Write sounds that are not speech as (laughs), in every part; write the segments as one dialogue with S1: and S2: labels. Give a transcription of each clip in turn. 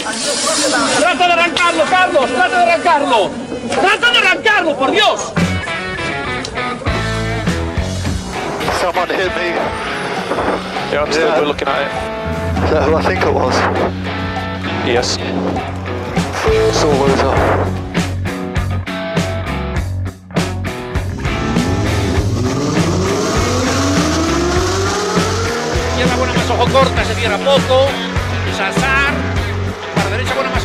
S1: ¡Trata de arrancarlo, Carlos! ¡Trata de arrancarlo! ¡Trata de arrancarlo, por Dios!
S2: Someone hit me.
S3: Yeah, I'm still
S2: Yeah.
S3: looking at it.
S2: Is that who I think it was?
S3: Yes.
S2: It's all over.
S1: Izquierda buena más ojo corta, se cierra poco.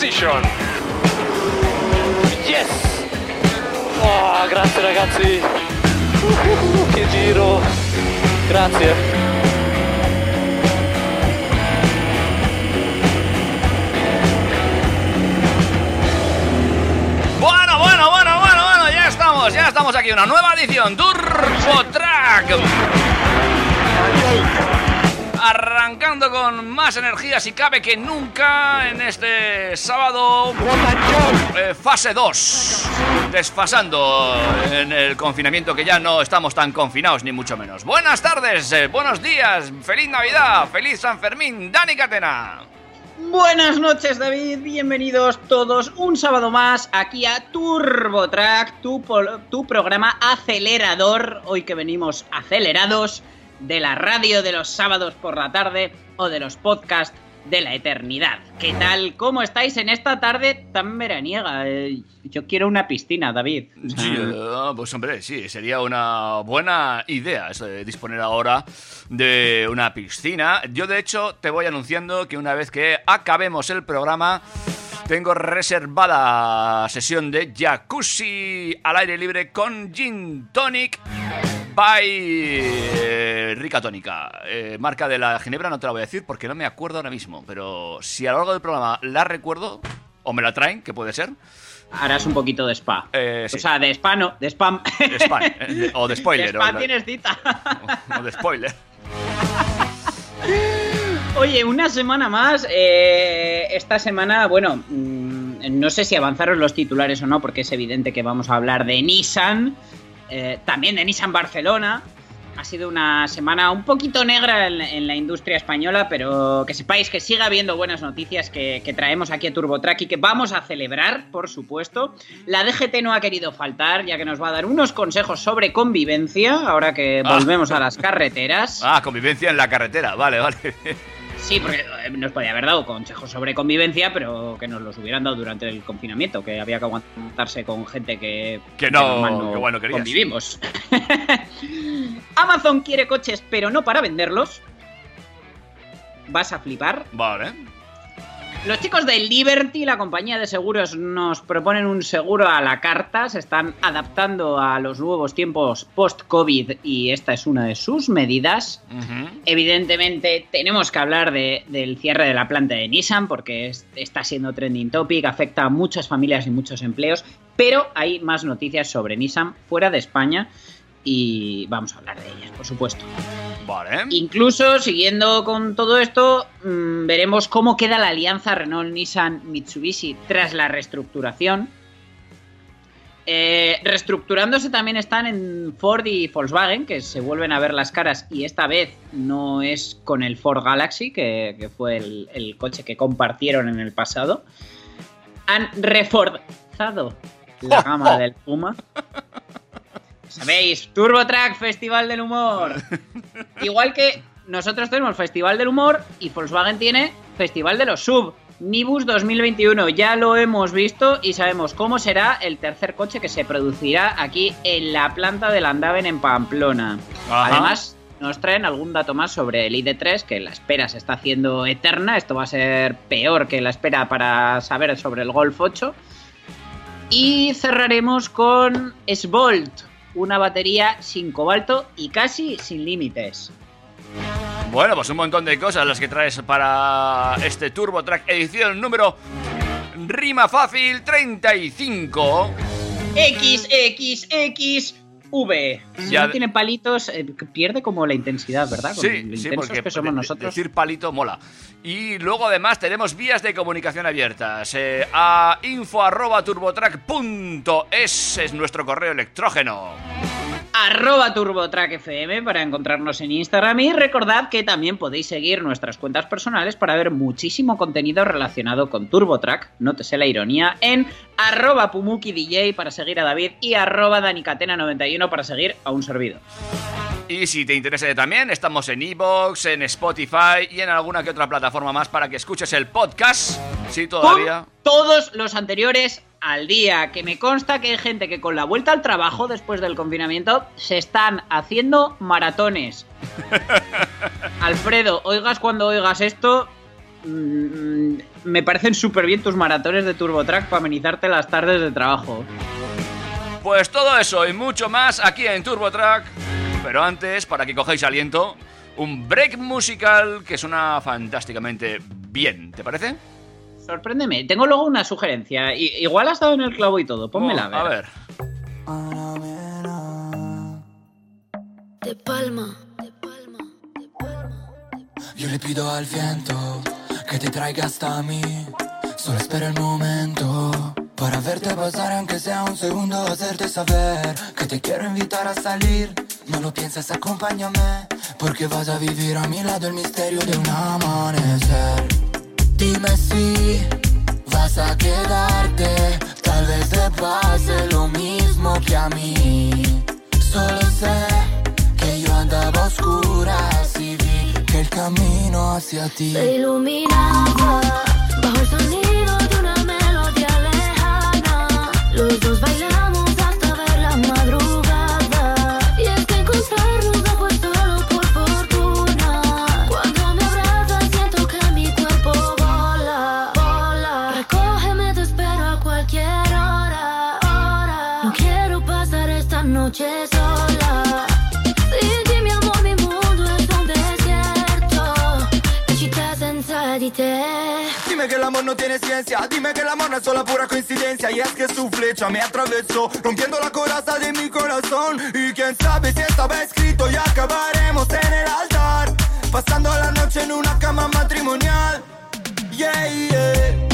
S3: position.
S2: Yes! Oh, grazie ragazzi! Uh, (laughs) che giro! Grazie!
S4: Bueno, bueno, bueno, bueno, bueno, ya estamos, ya estamos aquí, una nueva edición, Turbo Track. Arrancando con más energía si cabe que nunca en este sábado eh, fase 2. Desfasando en el confinamiento que ya no estamos tan confinados ni mucho menos. Buenas tardes, eh, buenos días, feliz Navidad, feliz San Fermín, Dani Catena.
S5: Buenas noches David, bienvenidos todos un sábado más aquí a TurboTrack, tu, tu programa acelerador, hoy que venimos acelerados, de la radio de los sábados por la tarde o de los podcasts de la eternidad. ¿Qué tal? ¿Cómo estáis en esta tarde tan veraniega? Eh, yo quiero una piscina, David.
S4: Sí, eh, pues hombre, sí, sería una buena idea eso de disponer ahora de una piscina. Yo de hecho te voy anunciando que una vez que acabemos el programa tengo reservada sesión de jacuzzi al aire libre con gin tonic by eh, Rica Tónica. Eh, marca de la Ginebra no te la voy a decir porque no me acuerdo ahora mismo, pero si a lo largo del programa la recuerdo o me la traen, que puede ser.
S5: harás un poquito de spa.
S4: Eh, sí.
S5: O sea, de spa no, de spam.
S4: De spam, de- o de spoiler.
S5: De spa
S4: o,
S5: tienes cita.
S4: o de spoiler.
S5: Oye, una semana más. eh, esta semana, bueno, mm, no sé si avanzaron los titulares o no, porque es evidente que vamos a hablar de Nissan, eh, también de Nissan Barcelona. Ha sido una semana un poquito negra en, en la industria española, pero que sepáis que sigue habiendo buenas noticias que, que traemos aquí a TurboTrack y que vamos a celebrar, por supuesto. La DGT no ha querido faltar, ya que nos va a dar unos consejos sobre convivencia, ahora que
S4: Ah.
S5: volvemos a las carreteras. (laughs)
S4: Ah, convivencia en la carretera. Vale, vale.
S5: Sí, porque eh, nos podía haber dado consejos sobre convivencia, pero que nos los hubieran dado durante el confinamiento, que había que aguantarse con gente que,
S4: Que no- que no
S5: convivimos. (laughs) Amazon quiere coches, pero no para venderlos. Vas a flipar.
S4: Vale.
S5: Los chicos de Liberty, la compañía de seguros, nos proponen un seguro a la carta. Se están adaptando a los nuevos tiempos post-COVID y esta es una de sus medidas. Evidentemente tenemos que hablar de- del cierre de la planta de Nissan porque es- está siendo trending topic, afecta a muchas familias y muchos empleos, pero hay más noticias sobre Nissan fuera de España y vamos a hablar de ellas, por supuesto.
S4: Vale.
S5: Incluso siguiendo con todo esto, mm, veremos cómo queda la alianza Renault-Nissan-Mitsubishi tras la reestructuración. Eh, reestructurándose también están en Ford y Volkswagen, que se vuelven a ver las caras y esta vez no es con el Ford Galaxy, que, que fue el, el coche que compartieron en el pasado. Han reforzado la gama (laughs) del Puma. ¿Sabéis? TurboTrack, Festival del Humor. (laughs) Igual que nosotros tenemos Festival del Humor y Volkswagen tiene Festival de los Sub. Nibus 2021, ya lo hemos visto y sabemos cómo será el tercer coche que se producirá aquí en la planta de Landaven en Pamplona.
S4: Ajá.
S5: Además, nos traen algún dato más sobre el ID3, que la espera se está haciendo eterna. Esto va a ser peor que la espera para saber sobre el Golf 8. Y cerraremos con Svolt, una batería sin cobalto y casi sin límites.
S4: Bueno, pues un montón de cosas las que traes para este Turbo Track edición número Rima fácil 35.
S5: XXXV. Si
S4: Ya-
S5: no tiene palitos, eh, pierde como la intensidad, ¿verdad? Con
S4: Sí, sí, porque
S5: que somos nosotros.
S4: decir palito mola. Y luego además tenemos vías de comunicación abiertas. eh, a info arroba turbotrack.es es nuestro correo electrógeno.
S5: Arroba TurboTrack FM para encontrarnos en Instagram y recordad que también podéis seguir nuestras cuentas personales para ver muchísimo contenido relacionado con TurboTrack, nótese la ironía, en arroba PumukiDJ para seguir a David y arroba DaniCatena91 para seguir a un servidor.
S4: Y si te interesa también, estamos en Evox, en Spotify y en alguna que otra plataforma más para que escuches el podcast. Sí, todavía.
S5: Con todos los anteriores al día, que me consta que hay gente que con la vuelta al trabajo después del confinamiento se están haciendo maratones. (laughs) Alfredo, oigas cuando oigas esto, mm, me parecen súper bien tus maratones de TurboTrack para amenizarte las tardes de trabajo.
S4: Pues todo eso y mucho más aquí en TurboTrack. Pero antes, para que cojáis aliento, un break musical que suena fantásticamente bien. ¿Te parece?
S5: Sorpréndeme, tengo luego una sugerencia. I- igual has dado en el clavo y todo, pónmela
S4: Oh, a ver.
S6: De palma, de palma, de palma.
S7: Yo le pido al viento que te traiga hasta mí. Solo espera el momento para verte pasar, aunque sea un segundo, hacerte saber que te quiero invitar a salir. No lo pienses, acompáñame, porque vas a vivir a mi lado el misterio de un amanecer. Dime si vas a quedarte, tal vez te pase lo mismo que a mí. Solo sé que yo andaba a oscuras y vi que el camino hacia ti.
S6: Se iluminaba bajo el sonido de una melodía lejana. Los dos bailamos noche sola. Sin ti, mi amor, mi mundo es un desierto. E città senza di te.
S7: Dime que el amor no tiene ciencia, dime que el amor no es solo pura coincidencia Y es que su flecha me atravesó, rompiendo la coraza de mi corazón Y quién sabe si estaba escrito y acabaremos en el altar Pasando la noche en una cama matrimonial Yeah, yeah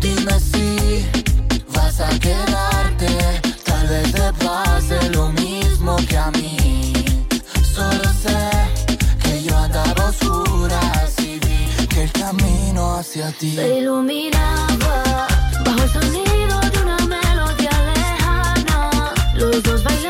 S7: Dime si vas a quedarte vez te pase lo mismo que a mí Solo sé que yo andaba a oscuras y vi que el camino hacia ti
S6: Se iluminaba bajo el sonido de una melodía lejana. Los dos bailamos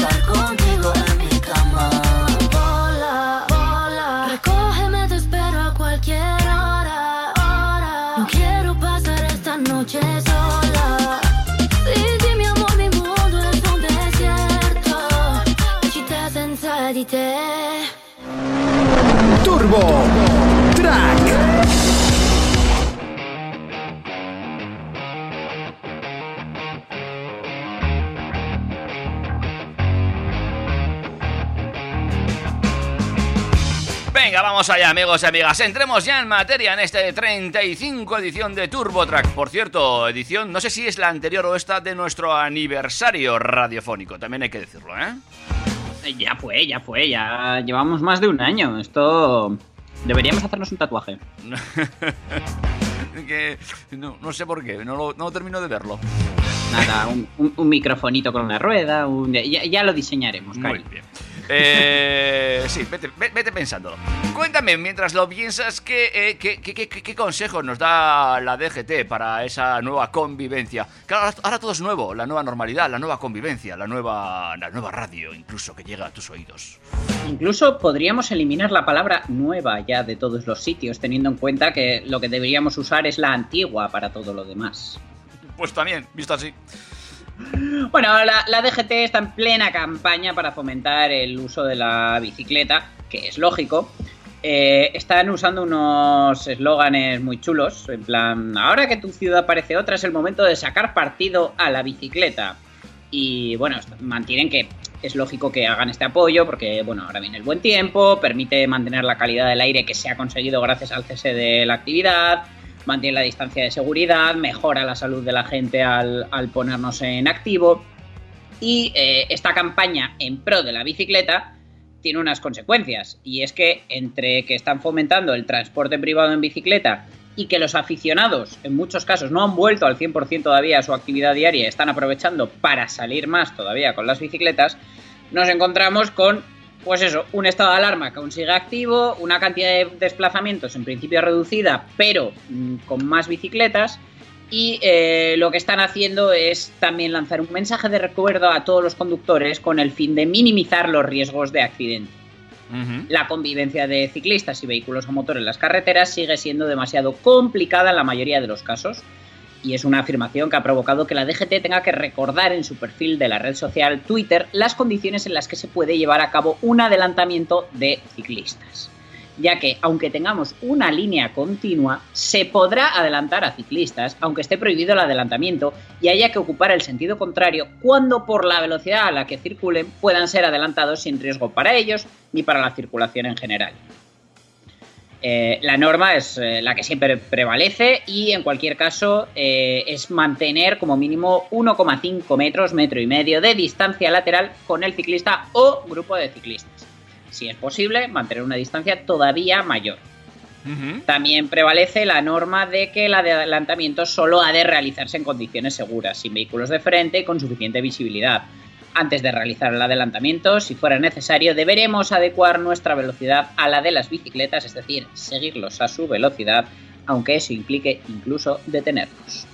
S8: Turbo Track.
S4: Venga, vamos allá, amigos y amigas. Entremos ya en materia en esta 35 edición de Turbo Track. Por cierto, edición, no sé si es la anterior o esta de nuestro aniversario radiofónico. También hay que decirlo, ¿eh?
S5: Eh, Ya fue, ya fue, ya llevamos más de un año. Esto... Deberíamos hacernos un tatuaje. (laughs)
S4: que no, no sé por qué, no lo, no termino de verlo.
S5: Nada, un, un- un microfonito con una rueda, un- ya, ya lo diseñaremos,
S4: Muy bien. Eh, sí, vete, ve- vete pensándolo. cuéntame, mientras lo piensas, ¿qué, eh, qué, qué- consejos nos da la DGT para esa nueva convivencia? Claro, ahora- ahora todo es nuevo, la nueva normalidad, la nueva convivencia, la nueva, la nueva radio, incluso que llega a tus oídos.
S5: Incluso podríamos eliminar la palabra nueva ya de todos los sitios, teniendo en cuenta que lo que deberíamos usar es la antigua para todo lo demás.
S4: Pues también, visto así.
S5: Bueno, la, la DGT está en plena campaña para fomentar el uso de la bicicleta, que es lógico. Eh, están usando unos eslóganes muy chulos, en plan, ahora que tu ciudad parece otra, es el momento de sacar partido a la bicicleta. Y bueno, mantienen que es lógico que hagan este apoyo porque, bueno, ahora viene el buen tiempo, permite mantener la calidad del aire que se ha conseguido gracias al cese de la actividad, mantiene la distancia de seguridad, mejora la salud de la gente al, al ponernos en activo. Y eh, esta campaña en pro de la bicicleta tiene unas consecuencias. Y es que entre que están fomentando el transporte privado en bicicleta y que los aficionados, en muchos casos, no han vuelto al 100% todavía a su actividad diaria, están aprovechando para salir más todavía con las bicicletas, nos encontramos con, pues eso, un estado de alarma que aún sigue activo, una cantidad de desplazamientos en principio reducida, pero mm, con más bicicletas. Y eh, lo que están haciendo es también lanzar un mensaje de recuerdo a todos los conductores con el fin de minimizar los riesgos de accidente. La convivencia de ciclistas y vehículos a motor en las carreteras sigue siendo demasiado complicada en la mayoría de los casos. Y es una afirmación que ha provocado que la DGT tenga que recordar en su perfil de la red social Twitter las condiciones en las que se puede llevar a cabo un adelantamiento de ciclistas. Ya que, aunque tengamos una línea continua, se podrá adelantar a ciclistas, aunque esté prohibido el adelantamiento y haya que ocupar el sentido contrario cuando por la velocidad a la que circulen puedan ser adelantados sin riesgo para ellos ni para la circulación en general. Eh, la norma es eh, la que siempre prevalece y en cualquier caso eh, es mantener como mínimo 1,5 metros, metro y medio de distancia lateral con el ciclista o grupo de ciclistas. Si es posible, mantener una distancia todavía mayor. También prevalece la norma de que el adelantamiento solo ha de realizarse en condiciones seguras, sin vehículos de frente y con suficiente visibilidad. Antes de realizar el adelantamiento, si fuera necesario, deberemos adecuar nuestra velocidad a la de las bicicletas, es decir, seguirlos a su velocidad, aunque eso implique incluso detenernos.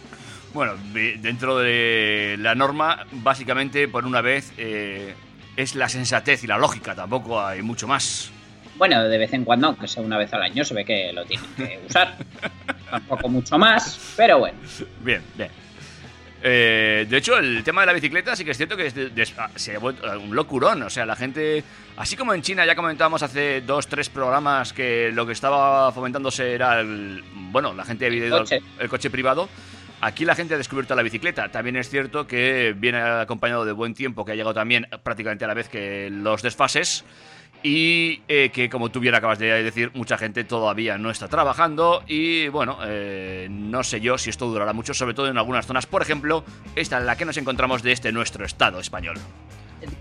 S4: Bueno, de- dentro de la norma, básicamente, por una vez, eh, es la sensatez y la lógica, tampoco hay mucho más.
S5: Bueno, de vez en cuando, aunque sea una vez al año, se ve que lo tienen que usar. (laughs) Tampoco mucho más, pero bueno.
S4: Bien, bien. Eh, de hecho, el tema de la bicicleta sí que es cierto que es de- de- se ha vuelto un locurón. O sea, la gente, así como en China ya comentábamos hace dos, tres programas que lo que estaba fomentándose era el, bueno, la gente había
S5: coche.
S4: el coche privado. Aquí la gente ha descubierto la bicicleta. También es cierto que viene acompañado de buen tiempo, que ha llegado también prácticamente a la vez que los desfases. Y eh, que, como tú bien acabas de decir, mucha gente todavía no está trabajando. Y bueno, eh, no sé yo si esto durará mucho, sobre todo en algunas zonas. Por ejemplo, esta en la que nos encontramos de este nuestro estado español.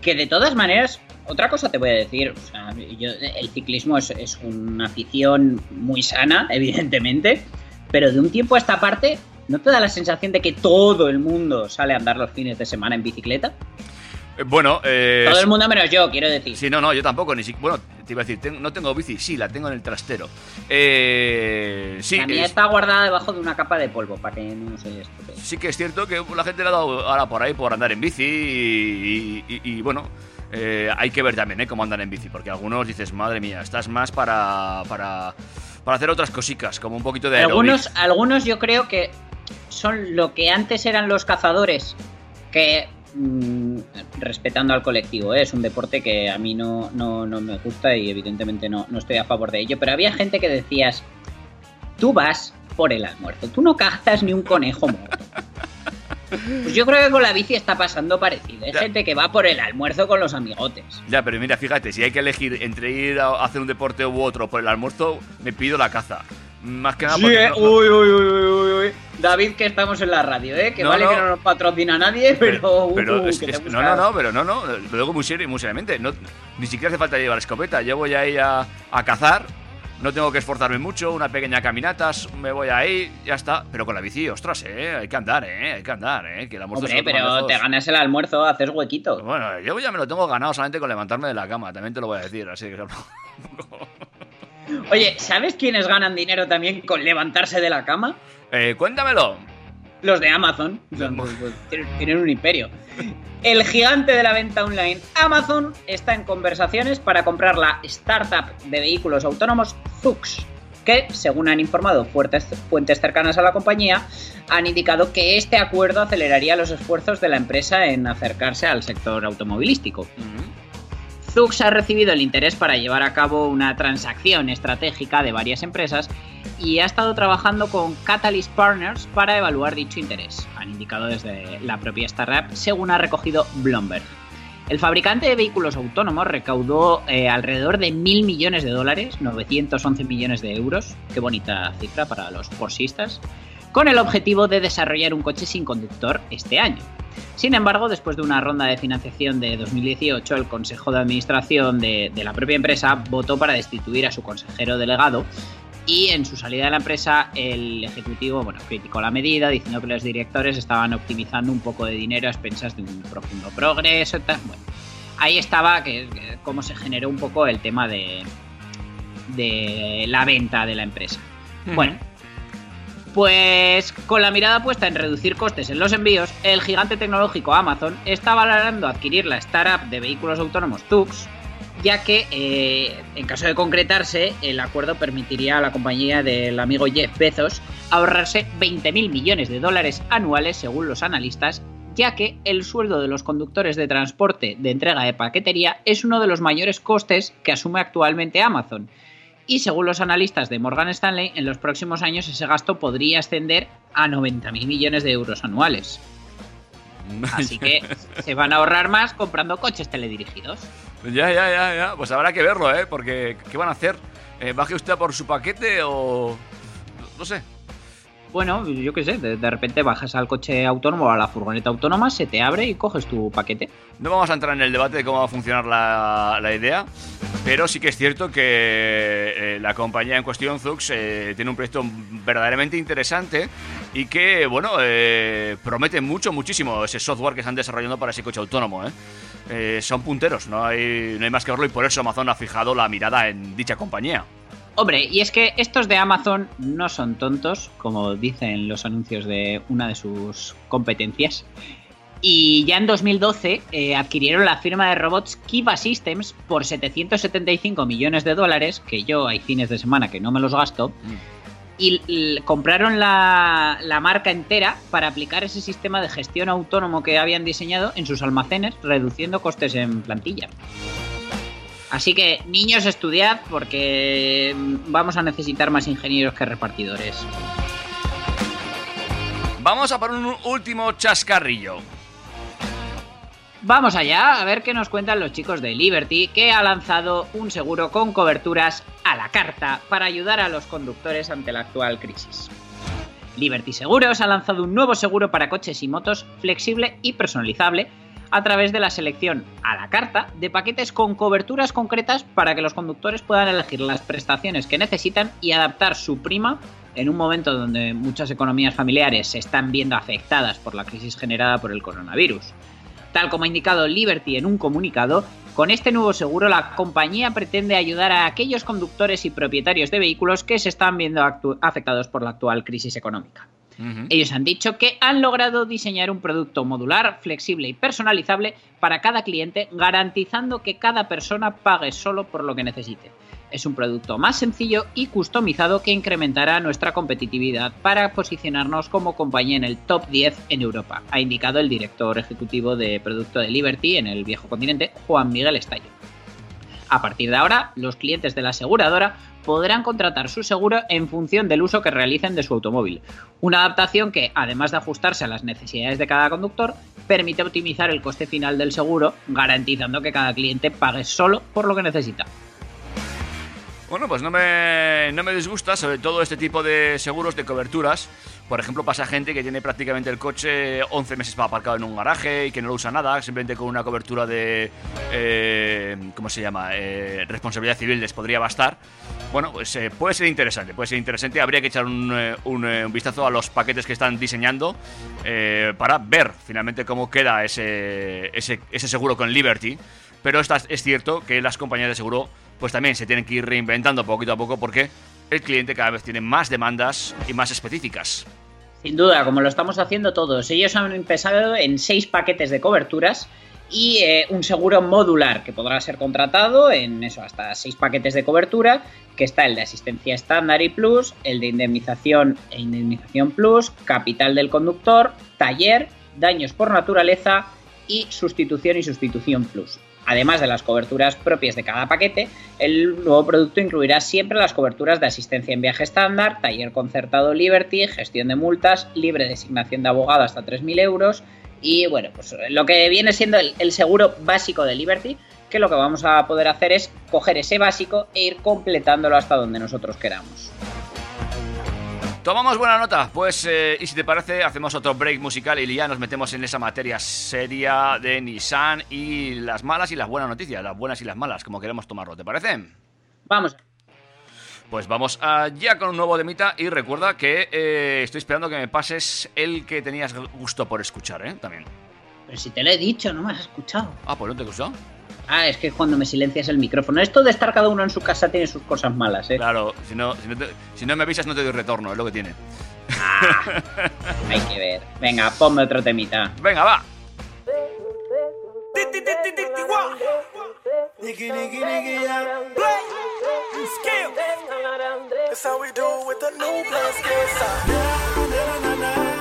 S5: Que de todas maneras, otra cosa te voy a decir. O sea, yo- el ciclismo es, es una afición muy sana, (laughs) evidentemente. Pero de un tiempo a esta parte, ¿no te da la sensación de que todo el mundo sale a andar los fines de semana en bicicleta?
S4: Eh, bueno, eh,
S5: Todo el mundo menos yo, quiero decir.
S4: Sí, no, no, yo tampoco, ni siquiera. Bueno, te iba a decir, no tengo bici, sí, la tengo en el trastero. Eh, sí,
S5: la mía
S4: es-
S5: está guardada debajo de una capa de polvo para que no se estropee.
S4: sí que es cierto que la gente le ha dado ahora por ahí por andar en bici y, y- y, bueno, eh, hay que ver también ¿eh? cómo andan en bici, porque algunos dices, madre mía, estás más para, para, para hacer otras cositas, como un poquito de.
S5: Algunos, algunos yo creo que son lo que antes eran los cazadores, que mm, respetando al colectivo, ¿eh? es un deporte que a mí no, no, no me gusta y evidentemente no, no estoy a favor de ello, pero había gente que decías, tú vas por el almuerzo, tú no cazas ni un conejo muerto. Pues yo creo que con la bici está pasando parecido. Hay
S4: Ya.
S5: gente que va por el almuerzo con los amigotes.
S4: Ya, pero mira, fíjate, si hay que elegir entre ir a hacer un deporte u otro por el almuerzo, me pido la caza. Más que nada porque
S5: eh.
S4: no-
S5: uy, uy, uy, uy, uy. David, que estamos en la radio, ¿eh? Que
S4: No,
S5: vale
S4: no.
S5: que no nos patrocina nadie, pero.
S4: pero
S5: uh,
S4: es-
S5: que
S4: es- no, no, no, pero no, no, lo digo muy serio y muy seriamente. No, ni siquiera hace falta llevar escopeta. Yo voy ahí a, a cazar, no tengo que esforzarme mucho, una pequeña caminata, me voy ahí, ya está. Pero con la bici, ostras, eh, hay que andar, eh, hay que andar, eh, que el almuerzo
S5: Hombre, pero te ganas el almuerzo, haces huequito.
S4: Bueno, yo ya me lo tengo ganado solamente con levantarme de la cama, también te lo voy a decir, así que... (laughs)
S5: Oye, ¿sabes quiénes ganan dinero también con levantarse de la cama?
S4: Eh, cuéntamelo.
S5: Los de Amazon. Pues, pues, tienen tienen un imperio. El gigante de la venta online Amazon está en conversaciones para comprar la startup de vehículos autónomos Zux, que, según han informado fuertes- fuentes cercanas a la compañía, han indicado que este acuerdo aceleraría los esfuerzos de la empresa en acercarse al sector automovilístico. Zux ha recibido el interés para llevar a cabo una transacción estratégica de varias empresas y ha estado trabajando con Catalyst Partners para evaluar dicho interés, han indicado desde la propia startup, según ha recogido Bloomberg. El fabricante de vehículos autónomos recaudó eh, alrededor de mil millones de dólares, 911 millones de euros, qué bonita cifra para los porsistas, con el objetivo de desarrollar un coche sin conductor este año. Sin embargo, después de una ronda de financiación de 2018, el Consejo de Administración de, de la propia empresa votó para destituir a su consejero delegado y en su salida de la empresa el ejecutivo bueno, criticó la medida diciendo que los directores estaban optimizando un poco de dinero a expensas de un profundo progreso. tal. Bueno, ahí estaba que, que cómo se generó un poco el tema de, de la venta de la empresa. Bueno, pues con la mirada puesta en reducir costes en los envíos, el gigante tecnológico Amazon está valorando adquirir la startup de vehículos autónomos Tux, ya que eh, en caso de concretarse, el acuerdo permitiría a la compañía del amigo Jeff Bezos ahorrarse 20.000 millones de dólares anuales según los analistas, ya que el sueldo de los conductores de transporte de entrega de paquetería es uno de los mayores costes que asume actualmente Amazon y según los analistas de Morgan Stanley, en los próximos años ese gasto podría ascender a 90.000 millones de euros anuales. (laughs) Así que se van a ahorrar más comprando coches teledirigidos.
S4: Ya, ya, ya, ya. Pues habrá que verlo, ¿eh? Porque, ¿qué van a hacer? Eh, ¿Baje usted a por su paquete o...? No sé.
S5: Bueno, yo qué sé, de, repente bajas al coche autónomo o a la furgoneta autónoma, se te abre y coges tu paquete.
S4: No vamos a entrar en el debate de cómo va a funcionar la, idea, pero sí que es cierto que eh, la compañía en cuestión, Zux, eh, tiene un proyecto verdaderamente interesante y que, bueno, eh, promete mucho, muchísimo ese software que están desarrollando para ese coche autónomo. son punteros, no hay, no hay más que verlo y por eso Amazon ha fijado la mirada en dicha compañía.
S5: Hombre, y es que estos de Amazon no son tontos, como dicen los anuncios de una de sus competencias. Y ya en 2012 eh, adquirieron la firma de robots Kiva Systems por 775 millones de dólares, que yo hay fines de semana que no me los gasto, y l- compraron la, la marca entera para aplicar ese sistema de gestión autónomo que habían diseñado en sus almacenes, reduciendo costes en plantilla. Así que, niños, estudiad porque vamos a necesitar más ingenieros que repartidores.
S4: Vamos a por un último chascarrillo.
S5: Vamos allá a ver qué nos cuentan los chicos de Liberty, que ha lanzado un seguro con coberturas a la carta para ayudar a los conductores ante la actual crisis. Liberty Seguros ha lanzado un nuevo seguro para coches y motos flexible y personalizable a través de la selección a la carta de paquetes con coberturas concretas para que los conductores puedan elegir las prestaciones que necesitan y adaptar su prima en un momento donde muchas economías familiares se están viendo afectadas por la crisis generada por el coronavirus. Tal como ha indicado Liberty en un comunicado, con este nuevo seguro la compañía pretende ayudar a aquellos conductores y propietarios de vehículos que se están viendo afectados por la actual crisis económica. Ellos han dicho que han logrado diseñar un producto modular, flexible y personalizable para cada cliente, garantizando que cada persona pague solo por lo que necesite. Es un producto más sencillo y customizado que incrementará nuestra competitividad para posicionarnos como compañía en el top 10 en Europa, ha indicado el director ejecutivo de producto de Liberty en el viejo continente, Juan Miguel Estallo. A partir de ahora, los clientes de la aseguradora podrán contratar su seguro en función del uso que realicen de su automóvil. Una adaptación que, además de ajustarse a las necesidades de cada conductor, permite optimizar el coste final del seguro, garantizando que cada cliente pague solo por lo que necesita.
S4: Bueno, pues no me, no me disgusta, sobre todo este tipo de seguros de coberturas. Por ejemplo, pasa gente que tiene prácticamente el coche 11 meses aparcado en un garaje y que no lo usa nada, simplemente con una cobertura de. eh, ¿Cómo se llama? Eh, responsabilidad civil les podría bastar. Bueno, pues eh, puede ser interesante, puede ser interesante. Habría que echar un, eh, eh, vistazo a los paquetes que están diseñando para ver finalmente cómo queda ese, ese, ese seguro con Liberty. Pero está- es cierto que las compañías de seguro pues también se tienen que ir reinventando poquito a poco porque el cliente cada vez tiene más demandas y más específicas.
S5: Sin duda, como lo estamos haciendo todos. Ellos han empezado en seis paquetes de coberturas y eh, un seguro modular que podrá ser contratado en eso, hasta seis paquetes de cobertura, que está el de asistencia estándar y plus, el de indemnización e indemnización plus, capital del conductor, taller, daños por naturaleza y sustitución y sustitución plus. Además de las coberturas propias de cada paquete, el nuevo producto incluirá siempre las coberturas de asistencia en viaje estándar, taller concertado Liberty, gestión de multas, libre designación de abogado hasta 3.000 euros y bueno, pues lo que viene siendo el, el seguro básico de Liberty, que lo que vamos a poder hacer es coger ese básico e ir completándolo hasta donde nosotros queramos.
S4: Tomamos buena nota, pues eh, y si te parece hacemos otro break musical y ya nos metemos en esa materia seria de Nissan y las malas y las buenas noticias, las buenas y las malas, como queremos tomarlo, ¿te parece?
S5: Vamos.
S4: Pues vamos allá con un nuevo demita y recuerda que eh, estoy esperando que me pases el que tenías gusto por escuchar, ¿eh? También.
S5: Pero si te lo he dicho, no me has escuchado.
S4: Ah, pues no te he gustado.
S5: Ah, es que cuando me silencias el micrófono. Esto de estar cada uno en su casa tiene sus cosas malas, ¿eh?
S4: Claro, si no, si no, te- si no me avisas no te doy retorno, es lo que tiene.
S5: Hay que ver. Venga, ponme otro temita.
S4: Venga, va.
S9: Yeah. Play. Skill. That's how we do it with the new. Na, na, na, na,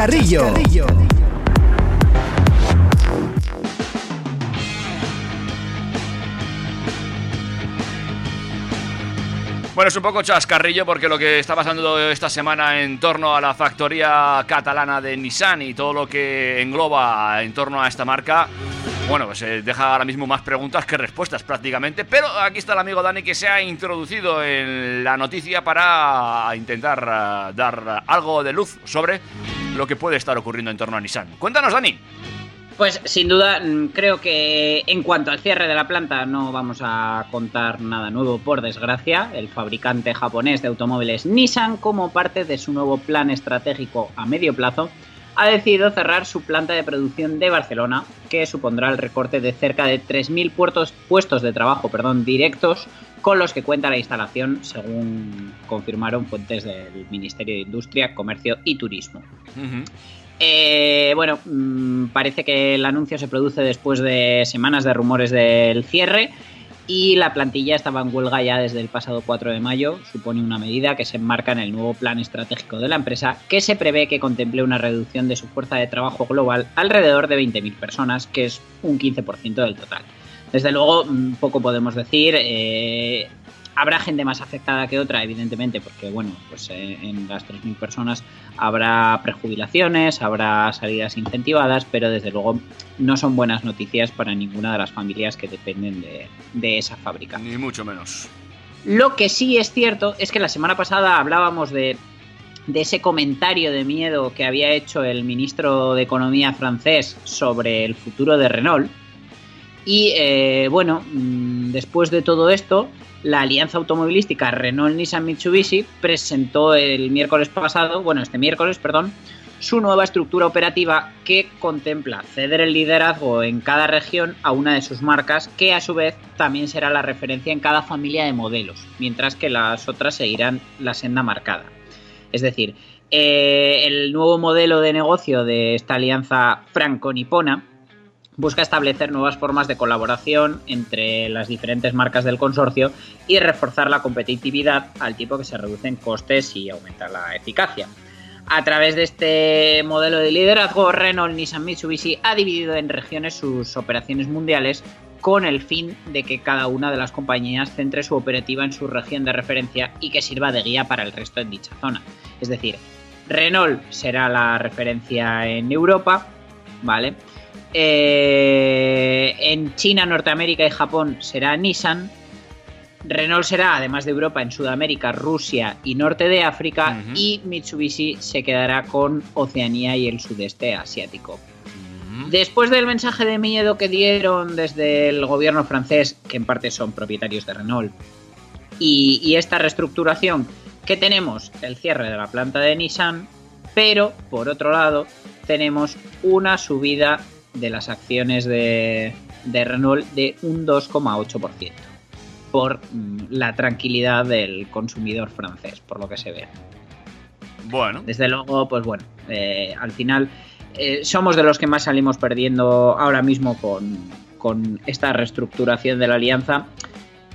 S8: Turbo Chascarrillo.
S4: Bueno, es un poco chascarrillo porque lo que está pasando esta semana en torno a la factoría catalana de Nissan y todo lo que engloba en torno a esta marca, bueno, pues eh, deja ahora mismo más preguntas que respuestas prácticamente. Pero aquí está el amigo Dani que se ha introducido en la noticia para intentar eh, dar algo de luz sobre lo que puede estar ocurriendo en torno a Nissan. Cuéntanos, Dani.
S5: Pues sin duda, mm, creo que en cuanto al cierre de la planta no vamos a contar nada nuevo, por desgracia. El fabricante japonés de automóviles Nissan, como parte de su nuevo plan estratégico a medio plazo, ha decidido cerrar su planta de producción de Barcelona, que supondrá el recorte de cerca de 3.000 puertos- puestos de trabajo perdón, directos con los que cuenta la instalación, según confirmaron fuentes del Ministerio de Industria, Comercio y Turismo. Eh, bueno, mm, parece que el anuncio se produce después de semanas de rumores del cierre y la plantilla estaba en huelga ya desde el pasado 4 de mayo. Supone una medida que se enmarca en el nuevo plan estratégico de la empresa que se prevé que contemple una reducción de su fuerza de trabajo global alrededor de 20.000 personas, que es un 15% del total. Desde luego, mm, poco podemos decir. eh, habrá gente más afectada que otra, evidentemente, porque bueno, pues eh, en las 3.000 personas habrá prejubilaciones, habrá salidas incentivadas, pero desde luego no son buenas noticias para ninguna de las familias que dependen de, de esa fábrica.
S4: Ni mucho menos.
S5: Lo que sí es cierto es que la semana pasada hablábamos de, de ese comentario de miedo que había hecho el ministro de Economía francés sobre el futuro de Renault. Y eh, bueno, mm, después de todo esto, la alianza automovilística Renault-Nissan-Mitsubishi presentó el miércoles pasado, bueno, este miércoles, perdón, su nueva estructura operativa que contempla ceder el liderazgo en cada región a una de sus marcas, que a su vez también será la referencia en cada familia de modelos, mientras que las otras seguirán la senda marcada. Es decir, eh, el nuevo modelo de negocio de esta alianza franco-nipona busca establecer nuevas formas de colaboración entre las diferentes marcas del consorcio y reforzar la competitividad al tiempo que se reducen costes y aumenta la eficacia. A través de este modelo de liderazgo, Renault Nissan Mitsubishi ha dividido en regiones sus operaciones mundiales con el fin de que cada una de las compañías centre su operativa en su región de referencia y que sirva de guía para el resto en dicha zona. Es decir, Renault será la referencia en Europa, ¿vale? Eh, en China, Norteamérica y Japón será Nissan. Renault será, además de Europa, en Sudamérica, Rusia y norte de África. Y Mitsubishi se quedará con Oceanía y el sudeste asiático. Después del mensaje de miedo que dieron desde el gobierno francés, que en parte son propietarios de Renault, y, y esta reestructuración que tenemos, el cierre de la planta de Nissan, pero por otro lado tenemos una subida de las acciones de, de Renault de un 2,8% por mm, la tranquilidad del consumidor francés, por lo que se ve.
S4: Bueno,
S5: Desde luego, pues bueno, eh, al final eh, somos de los que más salimos perdiendo ahora mismo con, con esta reestructuración de la alianza,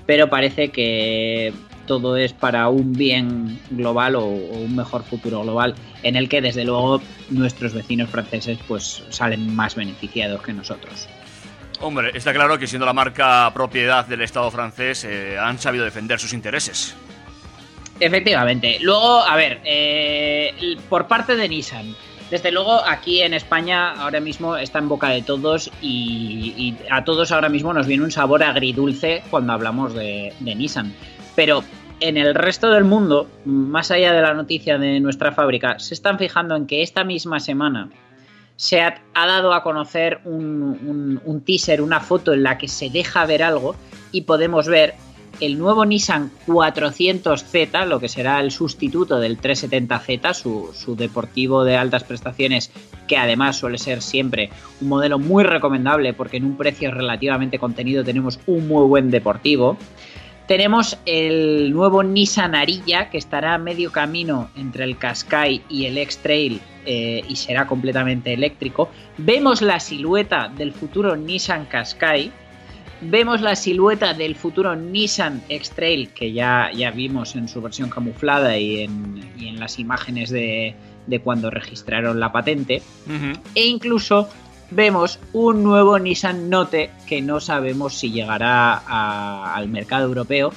S5: pero parece que todo es para un bien global o, o un mejor futuro global en el que desde luego nuestros vecinos franceses pues salen más beneficiados que nosotros.
S4: hombre, está claro que siendo la marca propiedad del Estado francés, eh, han sabido defender sus intereses.
S5: Efectivamente. Luego, a ver, eh, por parte de Nissan. Desde luego, aquí en España ahora mismo está en boca de todos y, y a todos ahora mismo nos viene un sabor agridulce cuando hablamos de, de Nissan. Pero en el resto del mundo, más allá de la noticia de nuestra fábrica, se están fijando en que esta misma semana se ha, dado a conocer un teaser, una foto en la que se deja ver algo y podemos ver el nuevo Nissan 400Z, lo que será el sustituto del 370Z, su, su deportivo de altas prestaciones, que además suele ser siempre un modelo muy recomendable porque en un precio relativamente contenido tenemos un muy buen deportivo. Tenemos el nuevo Nissan Ariya que estará a medio camino entre el Qashqai y el X-Trail eh, y será completamente eléctrico. Vemos la silueta del futuro Nissan Qashqai. Vemos la silueta del futuro Nissan X-Trail que ya, ya vimos en su versión camuflada y en, y en las imágenes de, de cuando registraron la patente. E incluso vemos un nuevo Nissan Note que no sabemos si llegará al mercado europeo,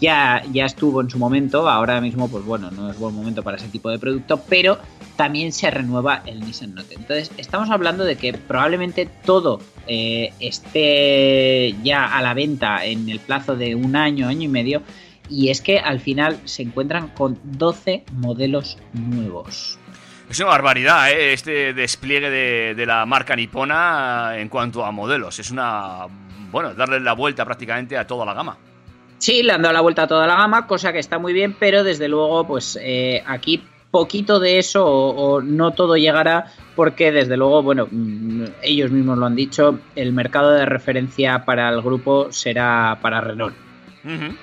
S5: ya, ya estuvo en su momento, ahora mismo pues bueno, no es buen momento para ese tipo de producto, pero también se renueva el Nissan Note. Entonces estamos hablando de que probablemente todo eh, esté ya a la venta en el plazo de un año, año y medio, y es que al final se encuentran con 12 modelos nuevos.
S4: Es una barbaridad, ¿eh? este despliegue de, de la marca nipona en cuanto a modelos. Es una. Bueno, darle la vuelta prácticamente a toda la gama.
S5: Sí, le han dado la vuelta a toda la gama, cosa que está muy bien, pero desde luego, pues eh, aquí poquito de eso o, o no todo llegará porque desde luego, bueno, mm, ellos mismos lo han dicho, el mercado de referencia para el grupo será para Renault.
S4: Ujú.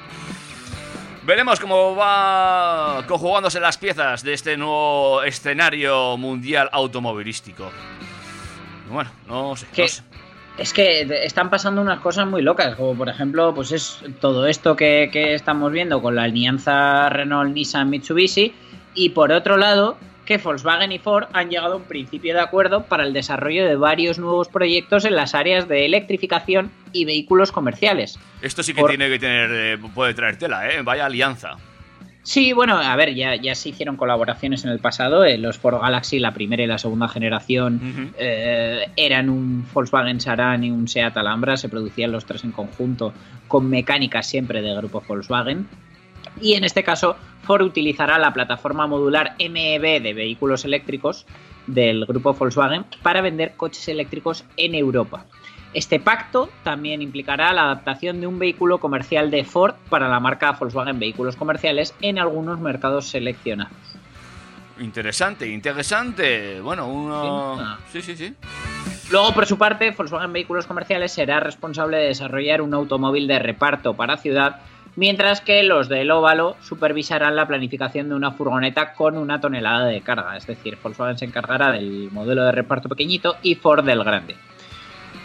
S4: Veremos cómo va conjugándose las piezas de este nuevo escenario mundial automovilístico. Bueno, no sé.
S5: ¿Qué?
S4: no sé.
S5: Es que están pasando unas cosas muy locas, como por ejemplo, pues es todo esto que, que estamos viendo con la alianza Renault-Nissan-Mitsubishi y por otro lado que Volkswagen y Ford han llegado a un principio de acuerdo para el desarrollo de varios nuevos proyectos en las áreas de electrificación y vehículos comerciales.
S4: Esto sí que
S5: Por-
S4: tiene que tener. eh, puede traer tela, ¿eh? Vaya alianza.
S5: Sí, bueno, a ver, ya, ya se hicieron colaboraciones en el pasado. eh, los Ford Galaxy, la primera y la segunda generación, eh, eran un Volkswagen Saran y un Seat Alhambra. Se producían los tres en conjunto con mecánica siempre de grupo Volkswagen. Y en este caso, Ford utilizará la plataforma modular MEB de vehículos eléctricos del grupo Volkswagen para vender coches eléctricos en Europa. Este pacto también implicará la adaptación de un vehículo comercial de Ford para la marca Volkswagen Vehículos Comerciales en algunos mercados seleccionados.
S4: Interesante, interesante. Bueno, uno. Sí, sí, sí.
S5: Luego, por su parte, Volkswagen Vehículos Comerciales será responsable de desarrollar un automóvil de reparto para ciudad, mientras que los del Óvalo supervisarán la planificación de una furgoneta con una tonelada de carga. Es decir, Volkswagen se encargará del modelo de reparto pequeñito y Ford del grande.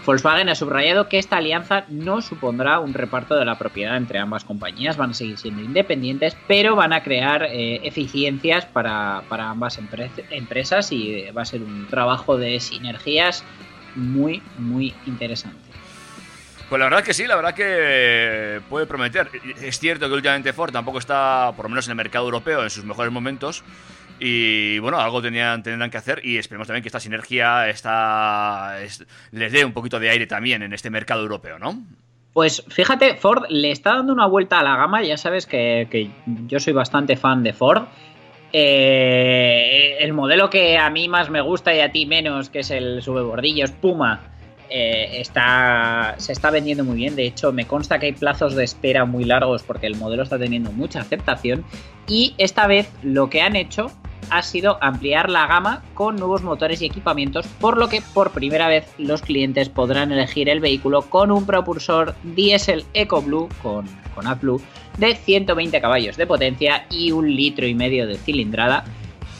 S5: Volkswagen ha subrayado que esta alianza no supondrá un reparto de la propiedad entre ambas compañías, van a seguir siendo independientes, pero van a crear eh, eficiencias para, para ambas empre- empresas y va a ser un trabajo de sinergias muy, muy interesante.
S4: Pues la verdad que sí, la verdad que puede prometer. Es cierto que últimamente Ford tampoco está, por lo menos en el mercado europeo, en sus mejores momentos. Y bueno, algo tenían, tendrán que hacer y esperemos también que esta sinergia está, es- les dé un poquito de aire también en este mercado europeo, ¿no?
S5: Pues fíjate, Ford le está dando una vuelta a la gama, ya sabes que, yo soy bastante fan de Ford. Eh, el modelo que a mí más me gusta y a ti menos, que es el subebordillos Puma, eh, está, se está vendiendo muy bien. De hecho, me consta que hay plazos de espera muy largos porque el modelo está teniendo mucha aceptación. Y esta vez lo que han hecho ha sido ampliar la gama con nuevos motores y equipamientos, por lo que por primera vez los clientes podrán elegir el vehículo con un propulsor diésel EcoBlue con, con AdBlue de 120 caballos de potencia y un litro y medio de cilindrada.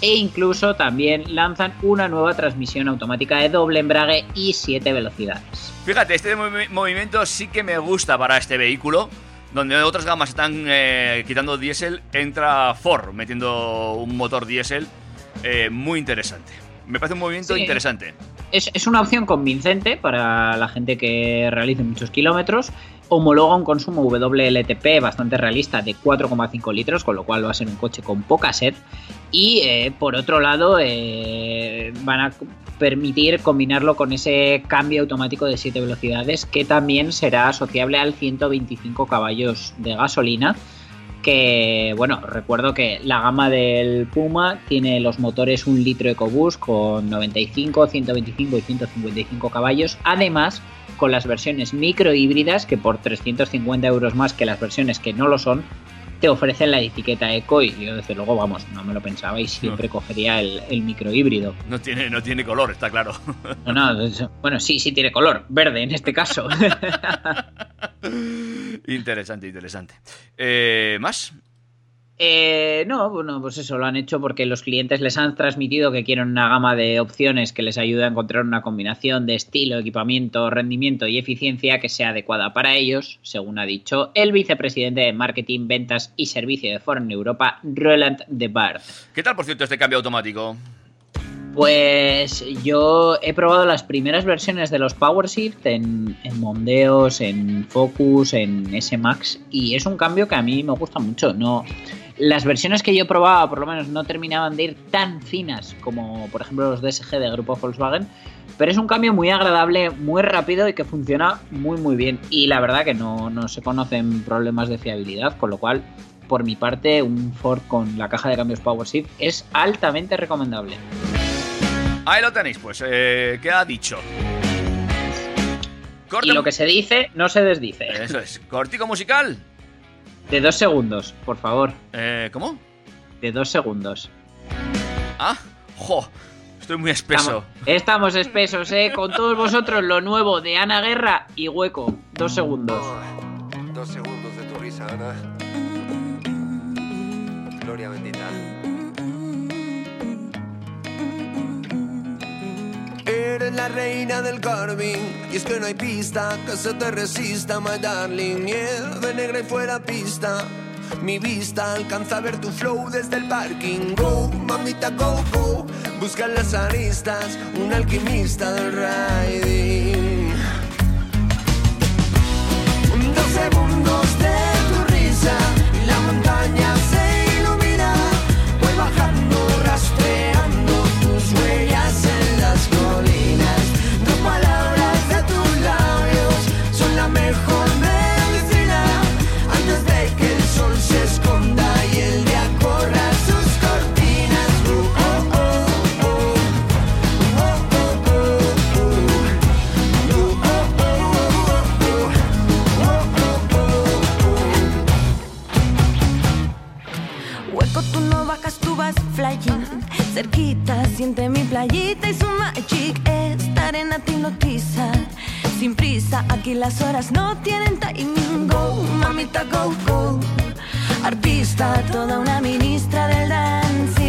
S5: E incluso también lanzan una nueva transmisión automática de doble embrague y 7 velocidades.
S4: Fíjate, este movi- movimiento sí que me gusta para este vehículo. Donde otras gamas están eh, quitando diésel, entra Ford metiendo un motor diésel eh, muy interesante. Me parece un movimiento
S5: Sí.
S4: interesante.
S5: Es, es una opción convincente para la gente que realice muchos kilómetros. Homologa un consumo WLTP bastante realista de 4,5 litros, con lo cual va a ser un coche con poca sed. Y eh, por otro lado, eh, van a permitir combinarlo con ese cambio automático de 7 velocidades que también será asociable al 125 caballos de gasolina que bueno, recuerdo que la gama del Puma tiene los motores 1 litro EcoBoost con 95, 125 y 155 caballos, además con las versiones micro híbridas que por 350 euros más que las versiones que no lo son, te ofrecen la etiqueta Eco y yo desde luego, vamos, no me lo pensaba y siempre cogería el, el micro híbrido.
S4: No tiene, no tiene color, está claro.
S5: No, bueno, sí, sí tiene color, verde en este caso. (laughs)
S4: interesante, interesante. Eh, ¿Más?
S5: Eh, no, bueno, pues eso lo han hecho porque los clientes les han transmitido que quieren una gama de opciones que les ayude a encontrar una combinación de estilo, equipamiento, rendimiento y eficiencia que sea adecuada para ellos, según ha dicho el vicepresidente de Marketing, Ventas y Servicio de Ford en Europa, Roland de Bart.
S4: ¿Qué tal, por cierto, este cambio automático?
S5: Pues yo he probado las primeras versiones de los PowerShift en, en Mondeos, en Focus, en S-Max y es un cambio que a mí me gusta mucho. No, las versiones que yo probaba por lo menos no terminaban de ir tan finas como por ejemplo los DSG de grupo Volkswagen, pero es un cambio muy agradable, muy rápido y que funciona muy muy bien. Y la verdad que no, no se conocen problemas de fiabilidad, con lo cual por mi parte un Ford con la caja de cambios PowerShift es altamente recomendable.
S4: Ahí lo tenéis, pues, eh, ¿qué ha dicho? Corte
S5: Y lo que se dice no se desdice.
S4: Eso es. Cortico musical.
S5: De dos segundos, por favor.
S4: Eh, ¿Cómo?
S5: De dos segundos.
S4: Ah, jo, estoy muy espeso.
S5: Estamos, estamos espesos, ¿eh? Con todos vosotros lo nuevo de Ana Guerra y Hueco. Dos segundos.
S10: Dos segundos de tu risa, Ana. Gloria bendita.
S11: Eres la reina del carving Y es que no hay pista que se te resista, my darling. Nieve negra y fuera pista Mi vista alcanza a ver tu flow desde el parking. Go, mamita, go, go. Busca las aristas Un alquimista del riding. Dos segundos de tu risa Y la montaña se
S6: Cerquita, siente mi playita y su magic. Esta arena te hipnotiza. Sin prisa, aquí las horas no tienen timing. Go, mamita, go, go. Artista, toda una ministra del dancing.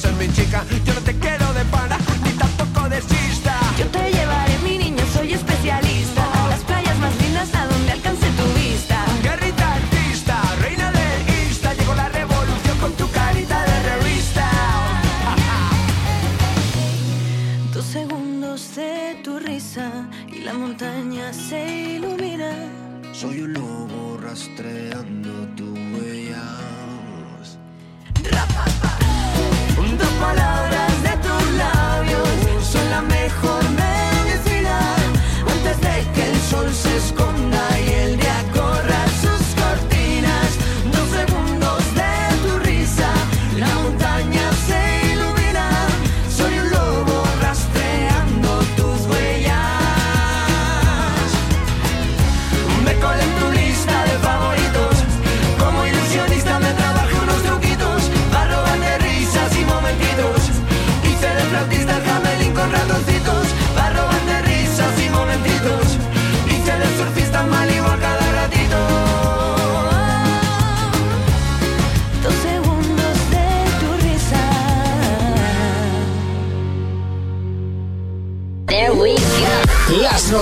S11: Ser mi chica,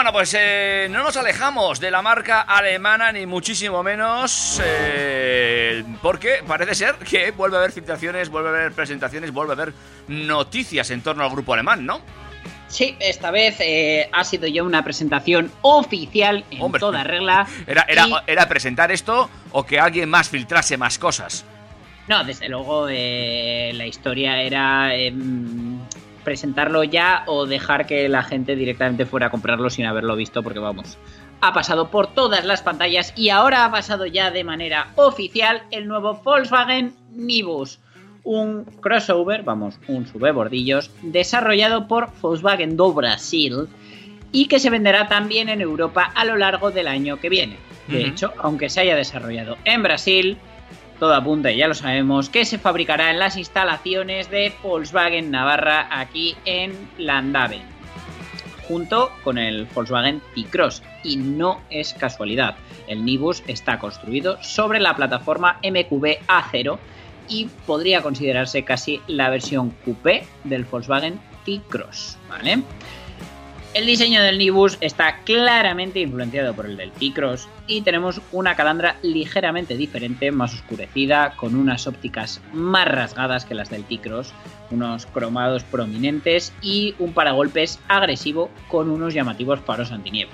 S4: Bueno, pues eh, no nos alejamos de la marca alemana ni muchísimo menos, eh, porque parece ser que vuelve a haber filtraciones, vuelve a haber presentaciones, vuelve a haber noticias en torno al grupo alemán, ¿no?
S5: Sí, esta vez eh, ha sido ya una presentación oficial en
S4: Hombre.
S5: toda (laughs) regla.
S4: ¿Era, era,
S5: Y-
S4: ¿Era presentar esto o que alguien más filtrase más cosas?
S5: No, desde luego eh, la historia era em, presentarlo ya o dejar que la gente directamente fuera a comprarlo sin haberlo visto, porque vamos, ha pasado por todas las pantallas y ahora ha pasado ya de manera oficial el nuevo Volkswagen Nibus. Un crossover, vamos, un subebordillos, desarrollado por Volkswagen do Brasil y que se venderá también en Europa a lo largo del año que viene. De hecho, aunque se haya desarrollado en Brasil, todo apunta, y ya lo sabemos, que se fabricará en las instalaciones de Volkswagen Navarra aquí en Landaven, junto con el Volkswagen T-Cross. Y no es casualidad, el Nibus está construido sobre la plataforma MQB A0 y podría considerarse casi la versión coupé del Volkswagen T-Cross, ¿vale? El diseño del Nibus está claramente influenciado por el del T-Cross y tenemos una calandra ligeramente diferente, más oscurecida, con unas ópticas más rasgadas que las del T-Cross, unos cromados prominentes y un paragolpes agresivo con unos llamativos faros antinieve.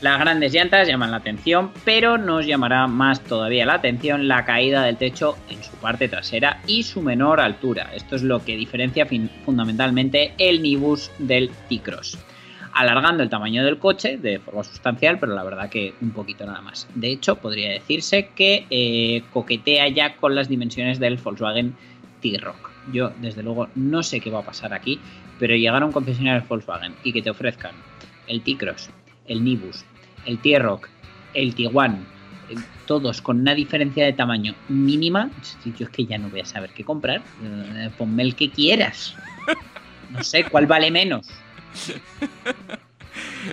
S5: Las grandes llantas llaman la atención, pero nos llamará más todavía la atención la caída del techo en su parte trasera y su menor altura. Esto es lo que diferencia fundamentalmente el Nibus del T-Cross. Alargando el tamaño del coche de forma sustancial, pero la verdad que un poquito nada más. De hecho, podría decirse que eh, coquetea ya con las dimensiones del Volkswagen T-Rock. Yo, desde luego, no sé qué va a pasar aquí, pero llegar a un concesionario Volkswagen y que te ofrezcan el T-Cross, el Nibus, el T-Rock, el Tiguan, eh, todos con una diferencia de tamaño mínima, yo es que ya no voy a saber qué comprar. Eh, ponme el que quieras. No sé cuál vale menos. (laughs)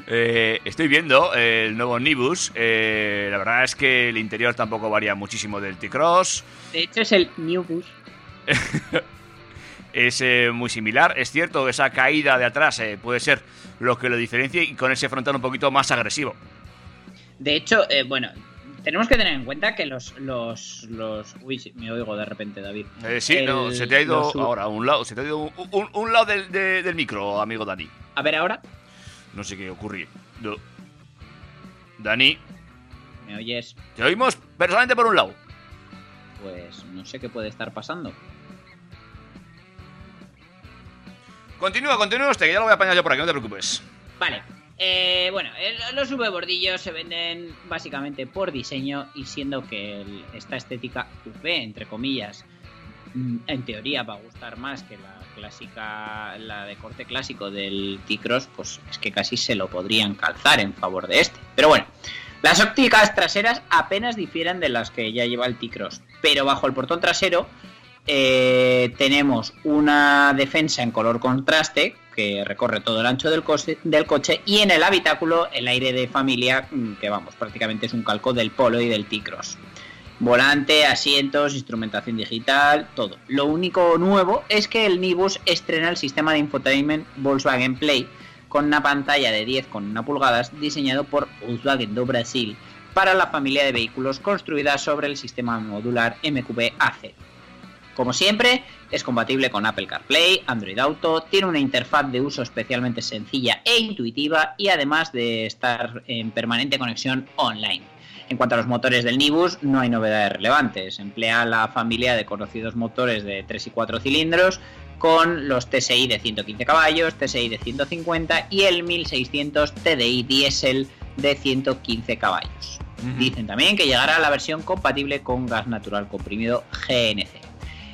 S4: Eh, estoy viendo el nuevo Nibus. eh, la verdad es que el interior tampoco varía muchísimo del T-Cross.
S5: De hecho, es el New Bus. (laughs)
S4: Es eh, muy similar. Es cierto esa caída de atrás eh, puede ser lo que lo diferencie y con ese frontal un poquito más agresivo.
S5: De hecho, eh, bueno, tenemos que tener en cuenta que los. los, los... Uy, me oigo de repente, David.
S4: Eh, sí, no, se te ha ido
S5: los
S4: ahora a un lado. Se te ha ido un, un- un lado del, de- del micro, amigo Dani.
S5: A ver ahora.
S4: No sé qué ocurre. No. Dani,
S5: ¿Me oyes?
S4: te oímos personalmente por un lado.
S5: Pues no sé qué puede estar pasando.
S4: Continúa, continúa usted, que ya lo voy a apañar yo por aquí, no te preocupes.
S5: Vale. Eh, bueno, los V-bordillos se venden básicamente por diseño y siendo que esta estética coupé, entre comillas, mm, en teoría va a gustar más que la clásica, la de corte clásico del T-Cross, pues es que casi se lo podrían calzar en favor de este. Pero bueno, las ópticas traseras apenas difieren de las que ya lleva el T-Cross, pero bajo el portón trasero eh, tenemos una defensa en color contraste que recorre todo el ancho del, coche- y en el habitáculo el aire de familia mm, que vamos prácticamente es un calco del Polo y del T-Cross. Volante, asientos, instrumentación digital, todo. Lo único nuevo es que el Nibus estrena el sistema de infotainment Volkswagen Play con una pantalla de 10,1 pulgadas diseñado por Volkswagen do Brasil para la familia de vehículos construida sobre el sistema modular MQB AC. Como siempre, es compatible con Apple CarPlay, Android Auto, tiene una interfaz de uso especialmente sencilla e intuitiva y además de estar en permanente conexión online. En cuanto a los motores del Nibus, no hay novedades relevantes. Emplea la familia de conocidos motores de 3 y 4 cilindros con los TSI de 115 caballos, TSI de 150 y el 1600 TDI diésel de 115 caballos. Dicen también que llegará la versión compatible con gas natural comprimido GNC.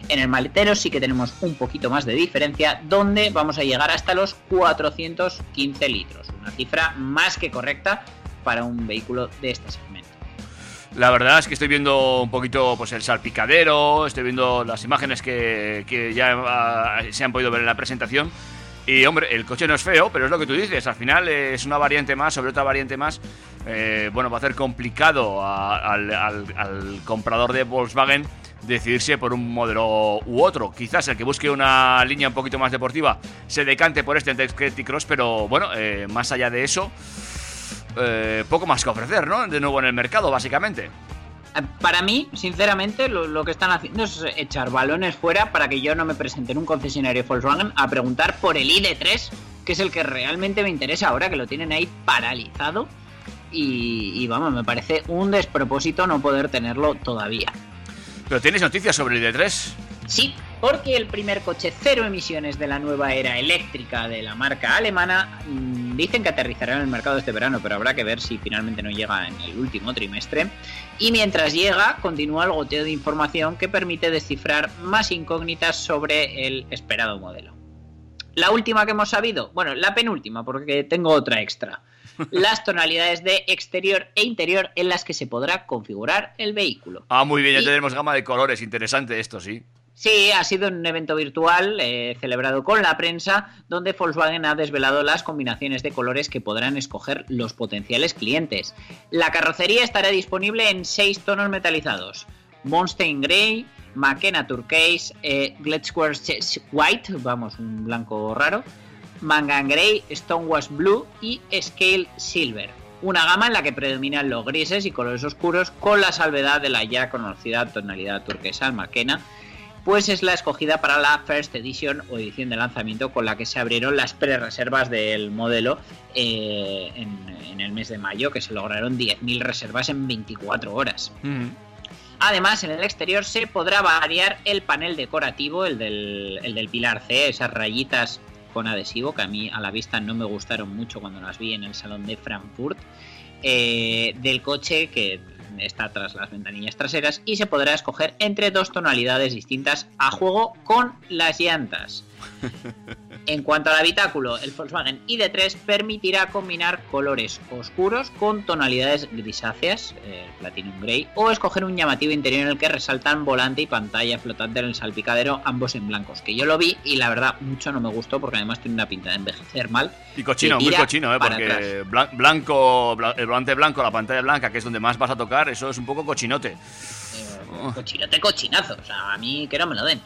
S5: En el maletero sí que tenemos un poquito más de diferencia, donde vamos a llegar hasta los 415 litros, una cifra más que correcta para un vehículo de este segmento.
S4: La verdad es que estoy viendo un poquito pues el salpicadero, estoy viendo las imágenes que, ya ah, se han podido ver en la presentación. Y hombre, el coche no es feo, pero es lo que tú dices, al final es una variante más sobre otra variante más. Eh, bueno, va a ser complicado al comprador de Volkswagen decidirse por un modelo u otro. Quizás el que busque una línea un poquito más deportiva se decante por este el T-Cross, pero bueno, eh, más allá de eso, eh, poco más que ofrecer, ¿no? De nuevo en el mercado, básicamente.
S5: Eh, Para mí, sinceramente, lo, lo que están haciendo es echar balones fuera para que yo no me presente en un concesionario Volkswagen a preguntar por el ID3, que es el que realmente me interesa ahora, que lo tienen ahí paralizado. Y, y vamos, me parece un despropósito no poder tenerlo todavía.
S4: Pero tienes noticias sobre el ID3.
S5: Sí, porque el primer coche cero emisiones de la nueva era eléctrica de la marca alemana mm, dicen que aterrizará en el mercado este verano, pero habrá que ver si finalmente no llega en el último trimestre. Y mientras llega, continúa el goteo de información que permite descifrar más incógnitas sobre el esperado modelo. La última que hemos sabido, bueno, la penúltima, porque tengo otra extra. Las tonalidades de exterior e interior en las que se podrá configurar el vehículo.
S4: Ah, muy bien, ya
S5: Y-
S4: tenemos gama de colores. Interesante esto, sí.
S5: Sí, ha sido un evento virtual eh, celebrado con la prensa donde Volkswagen ha desvelado las combinaciones de colores que podrán escoger los potenciales clientes. La carrocería estará disponible en seis tonos metalizados. Monstein Grey, McKenna Turquoise, eh, White, vamos, un blanco raro, Mangan Grey, Stonewash Blue y Scale Silver. Una gama en la que predominan los grises y colores oscuros con la salvedad de la ya conocida tonalidad turquesa McKenna pues es la escogida para la First Edition o edición de lanzamiento con la que se abrieron las pre-reservas del modelo eh, en, en el mes de mayo, que se lograron 10.000 reservas en 24 horas. Además, en el exterior se podrá variar el panel decorativo, el del, el del pilar C, esas rayitas con adhesivo que a mí a la vista no me gustaron mucho cuando las vi en el salón de Frankfurt, eh, del coche que está tras las ventanillas traseras y se podrá escoger entre dos tonalidades distintas a juego con las llantas. En cuanto al habitáculo, el Volkswagen ID3 permitirá combinar colores oscuros con tonalidades grisáceas, eh, Platinum Grey, o escoger un llamativo interior en el que resaltan volante y pantalla flotante en el salpicadero, ambos en blancos. Que yo lo vi y la verdad mucho no me gustó porque además tiene una pinta de envejecer mal.
S4: Y cochino, muy cochino, ¿eh? Porque blan- blanco, bla- el volante blanco, la pantalla blanca, que es donde más vas a tocar, eso es un poco cochinote.
S5: Cochinote cochinazo, o sea, a mí que no me lo den.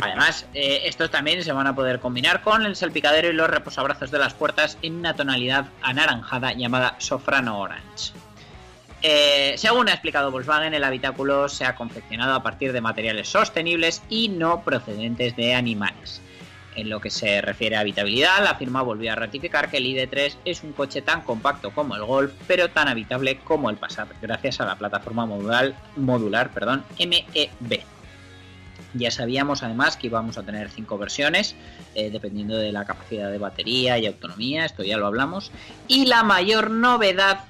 S5: Además, (laughs) eh, estos también se van a poder combinar con el salpicadero y los reposabrazos de las puertas en una tonalidad anaranjada llamada Sofrano Orange. Eh, según ha explicado Volkswagen, el habitáculo se ha confeccionado a partir de materiales sostenibles y no procedentes de animales. En lo que se refiere a habitabilidad, la firma volvió a ratificar que el ID3 es un coche tan compacto como el Golf, pero tan habitable como el Passat, gracias a la plataforma modular, modular perdón, MEB. Ya sabíamos además que íbamos a tener cinco versiones, eh, dependiendo de la capacidad de batería y autonomía, esto ya lo hablamos. Y la mayor novedad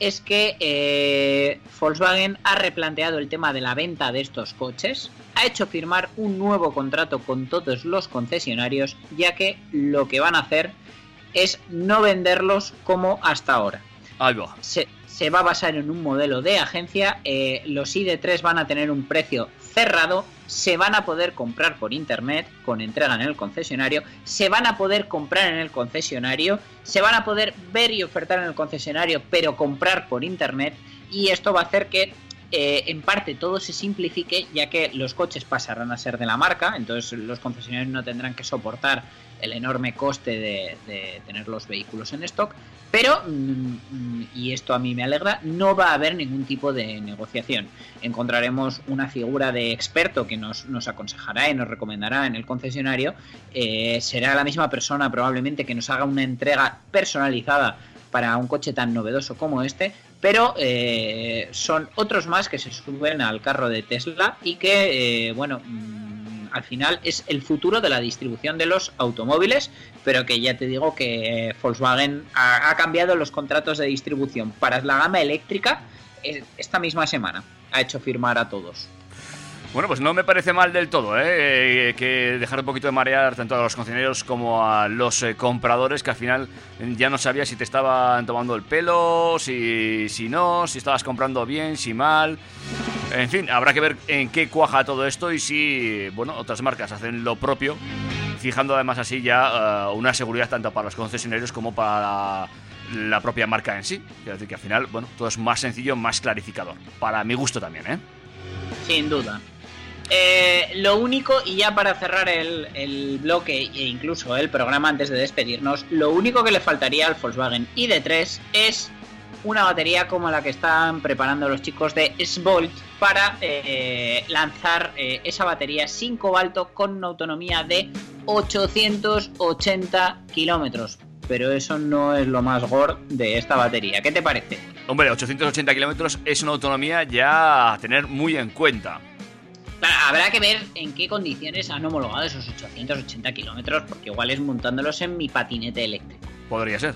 S5: es que eh, Volkswagen ha replanteado el tema de la venta de estos coches, ha hecho firmar un nuevo contrato con todos los concesionarios, ya que lo que van a hacer es no venderlos como hasta ahora.
S4: Ahí va.
S5: Se, se va a basar en un modelo de agencia, eh, los ID3 van a tener un precio cerrado, se van a poder comprar por internet con entrega en el concesionario, se van a poder comprar en el concesionario, se van a poder ver y ofertar en el concesionario, pero comprar por internet, y esto va a hacer que eh, en parte todo se simplifique, ya que los coches pasarán a ser de la marca, entonces los concesionarios no tendrán que soportar el enorme coste de, tener los vehículos en stock, pero, mm, y esto a mí me alegra, no va a haber ningún tipo de negociación. Encontraremos una figura de experto que nos, nos aconsejará y nos recomendará en el concesionario. Eh, será la misma persona probablemente que nos haga una entrega personalizada para un coche tan novedoso como este, pero eh, son otros más que se suben al carro de Tesla y que, eh, bueno, mm, al final es el futuro de la distribución de los automóviles, pero que ya te digo que eh, Volkswagen ha, cambiado los contratos de distribución para la gama eléctrica eh, esta misma semana. Ha hecho firmar a todos.
S4: Bueno, pues no me parece mal del todo, ¿eh? Eh, que dejar un poquito de marear tanto a los concesionarios como a los eh, compradores, que al final ya no sabías si te estaban tomando el pelo, si, si no, si estabas comprando bien, si mal. En fin, habrá que ver en qué cuaja todo esto y si, bueno, otras marcas hacen lo propio, fijando además así ya eh, una seguridad tanto para los concesionarios como para la propia marca en sí. Quiero decir que al final, bueno, todo es más sencillo, más clarificador. Para mi gusto también, ¿eh?
S5: Sin duda. Eh, lo único, y ya para cerrar el, bloque e incluso el programa antes de despedirnos, lo único que le faltaría al Volkswagen ID3 es una batería como la que están preparando los chicos de Svolt para eh, lanzar eh, esa batería sin cobalto con una autonomía de 880 kilómetros. Pero eso no es lo más gore de esta batería. ¿Qué te parece?
S4: Hombre, 880 kilómetros es una autonomía ya a tener muy en cuenta.
S5: Habrá que ver en qué condiciones han homologado esos 880 kilómetros, porque igual es montándolos en mi patinete eléctrico.
S4: Podría ser.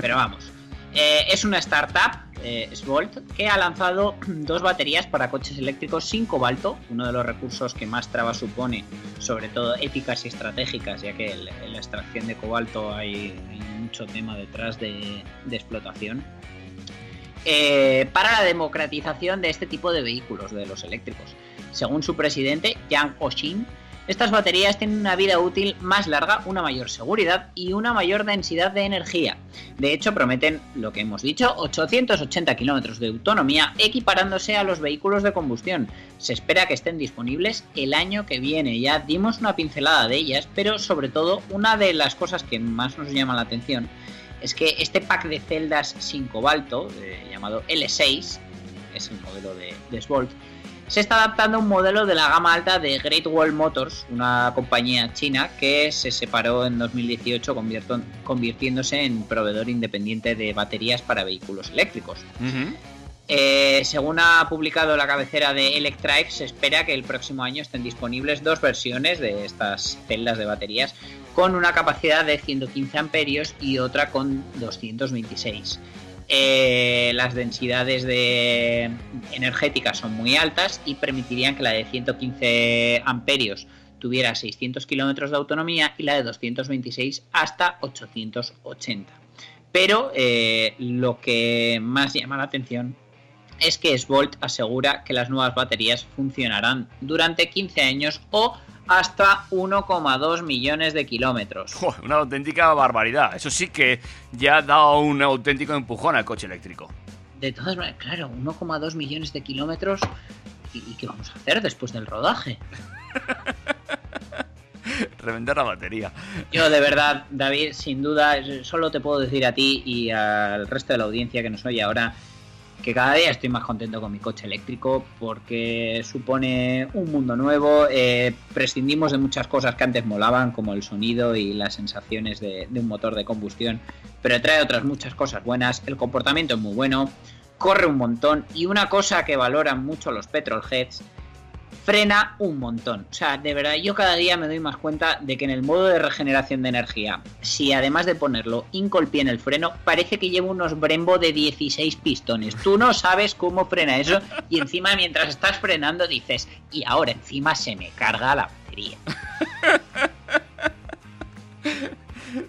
S5: Pero vamos. Eh, es una startup, eh, Svolt, que ha lanzado dos baterías para coches eléctricos sin cobalto, uno de los recursos que más trabas supone, sobre todo éticas y estratégicas, ya que el- en la extracción de cobalto hay, hay mucho tema detrás de, de explotación. Eh, para la democratización de este tipo de vehículos, de los eléctricos. Según su presidente, Yang Oshin, estas baterías tienen una vida útil más larga, una mayor seguridad y una mayor densidad de energía. De hecho, prometen lo que hemos dicho, 880 kilómetros de autonomía equiparándose a los vehículos de combustión. Se espera que estén disponibles el año que viene. Ya dimos una pincelada de ellas, pero sobre todo una de las cosas que más nos llama la atención es que este pack de celdas sin cobalto, eh, llamado L6, es el modelo de, de Svolt, se está adaptando a un modelo de la gama alta de Great Wall Motors, una compañía china que se separó en 2018 convierto- convirtiéndose en proveedor independiente de baterías para vehículos eléctricos. Eh, según ha publicado la cabecera de Electrive, se espera que el próximo año estén disponibles dos versiones de estas celdas de baterías con una capacidad de 115 amperios y otra con 226. Eh, las densidades de energéticas son muy altas y permitirían que la de 115 amperios tuviera 600 kilómetros de autonomía y la de 226 hasta 880. Pero eh, lo que más llama la atención es que Svolt asegura que las nuevas baterías funcionarán durante 15 años o hasta 1,2 millones de kilómetros.
S4: Una auténtica barbaridad. Eso sí que ya ha dado un auténtico empujón al coche eléctrico.
S5: De todas maneras, claro, 1,2 millones de kilómetros. ¿Y qué vamos a hacer después del rodaje? (laughs)
S4: Revender la batería.
S5: Yo de verdad, David, sin duda, solo te puedo decir a ti y al resto de la audiencia que nos oye ahora que cada día estoy más contento con mi coche eléctrico porque supone un mundo nuevo. eh, prescindimos de muchas cosas que antes molaban, como el sonido y las sensaciones de, de un motor de combustión, pero trae otras muchas cosas buenas. El comportamiento es muy bueno, corre un montón y una cosa que valoran mucho los petrolheads frena un montón. O sea, de verdad, yo cada día me doy más cuenta de que en el modo de regeneración de energía, si además de ponerlo incolpie en el freno, parece que lleva unos Brembo de 16 pistones. Tú no sabes cómo frena eso y encima mientras estás frenando dices, y ahora encima se me carga la batería. (laughs)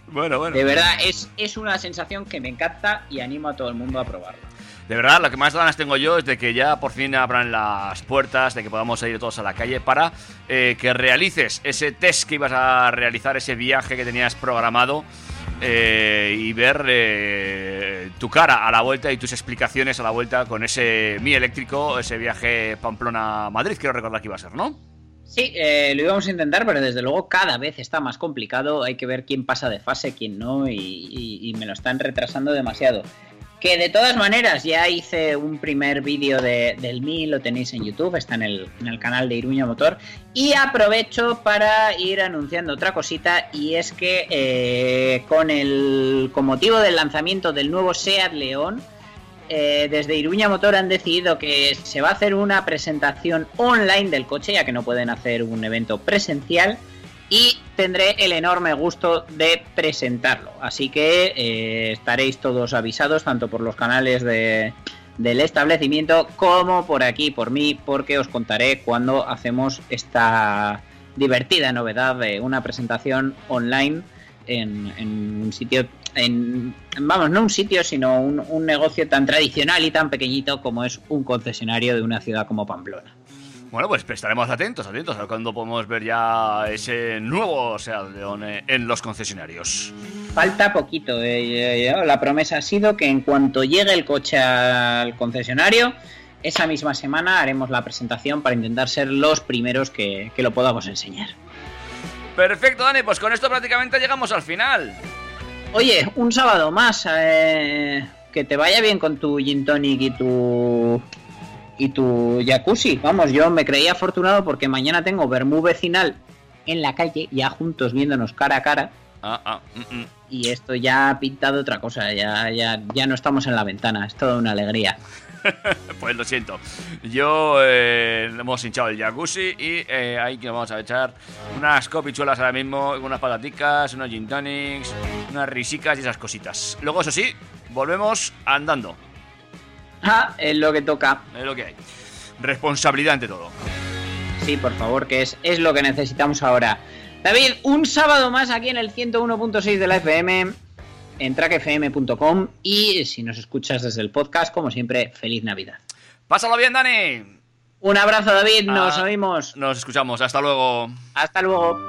S4: Bueno, bueno.
S5: De verdad, es, es una sensación que me encanta y animo a todo el mundo a probarlo.
S4: De verdad, lo que más ganas tengo yo es de que ya por fin abran las puertas, de que podamos salir todos a la calle para eh, que realices ese test que ibas a realizar, ese viaje que tenías programado eh, y ver eh, tu cara a la vuelta y tus explicaciones a la vuelta con ese Mi eléctrico, ese viaje Pamplona-Madrid, quiero recordar que iba a ser, ¿no?
S5: Sí, eh, lo íbamos a intentar, pero desde luego cada vez está más complicado. Hay que ver quién pasa de fase, quién no, y, me lo están retrasando demasiado. Que de todas maneras ya hice un primer vídeo de- del Mi, lo tenéis en YouTube, está en el, en el canal de Iruña Motor. Y aprovecho para ir anunciando otra cosita, y es que eh, con, el, con motivo del lanzamiento del nuevo SEAT León, eh, desde Iruña Motor han decidido que se va a hacer una presentación online del coche, ya que no pueden hacer un evento presencial. Y tendré el enorme gusto de presentarlo. Así que eh, estaréis todos avisados, tanto por los canales de, del establecimiento como por aquí, por mí, porque os contaré cuando hacemos esta divertida novedad de una presentación online en, un sitio, en, vamos, no un sitio, sino un negocio tan tradicional y tan pequeñito como es un concesionario de una ciudad como Pamplona.
S4: Bueno, pues estaremos atentos, atentos a cuando podemos ver ya ese nuevo Seat León en los concesionarios.
S5: Falta poquito. Eh, eh, eh oh, la promesa ha sido que en cuanto llegue el coche al concesionario, esa misma semana haremos la presentación para intentar ser los primeros que, que lo podamos enseñar.
S4: Perfecto, Dani, pues con esto prácticamente llegamos al final.
S5: Oye, un sábado más. Eh,
S6: que te vaya bien con tu gin tonic y tu y tu jacuzzi. Vamos, yo me creía afortunado porque mañana tengo Bermú vecinal en la calle, ya juntos viéndonos cara a cara.
S4: Ah, ah, mm, mm.
S6: Y esto ya ha pintado otra cosa, ya, ya, ya no estamos en la ventana, es toda una alegría. (laughs)
S4: pues lo siento. Yo eh, hemos hinchado el jacuzzi y eh, ahí que vamos a echar unas copichuelas ahora mismo, unas pataticas, unos gin tonics, unas risicas y esas cositas. Luego, eso sí, volvemos andando.
S6: Ah, es lo que toca.
S4: Es lo que hay. Responsabilidad ante todo.
S6: Sí, por favor, que es, es lo que necesitamos ahora. David, un sábado más aquí en el 101.6 de la FM, en trackfm.com y si nos escuchas desde el podcast, como siempre, feliz Navidad.
S4: Pásalo bien, Dani.
S6: Un abrazo, David. Nos
S4: ah,
S6: oímos.
S4: Nos escuchamos. Hasta luego.
S6: Hasta luego.